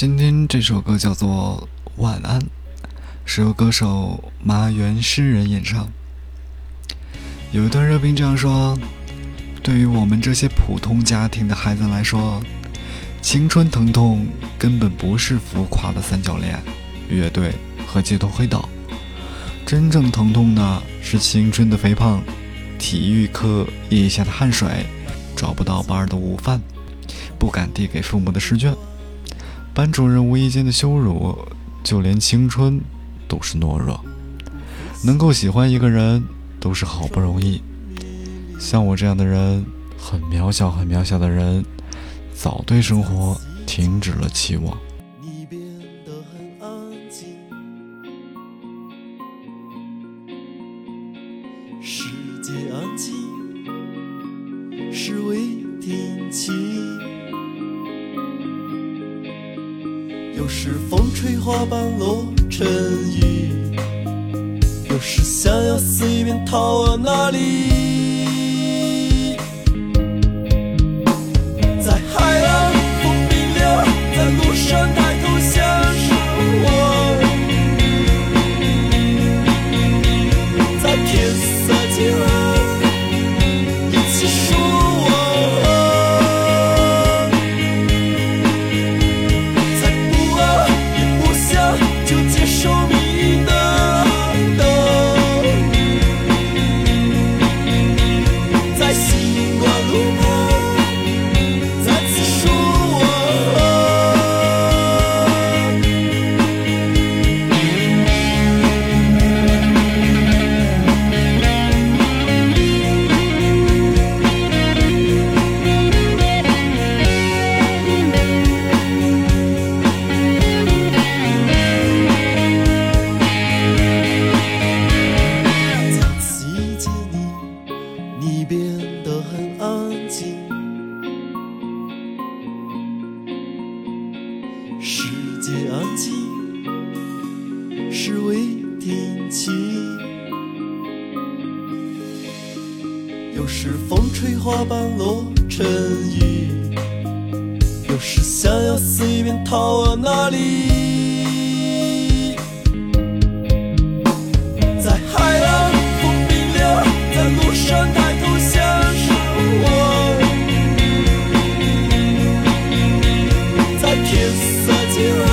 今天这首歌叫做《晚安》，是由歌手麻原诗人演唱。有一段热评这样说：“对于我们这些普通家庭的孩子来说，青春疼痛根本不是浮夸的三角恋、乐队和街头黑道，真正疼痛的是青春的肥胖、体育课腋下的汗水、找不到班的午饭、不敢递给父母的试卷。”班主任无意间的羞辱，就连青春都是懦弱。能够喜欢一个人，都是好不容易。像我这样的人，很渺小，很渺小的人，早对生活停止了期望。有时风吹花瓣落成雨，有时想要随便逃往哪里。在海浪风冰凉，在路上抬头向上望，在天色渐暗，世界安静，是为天气。有时风吹花瓣落成雨，有时想要随便逃往哪里。you.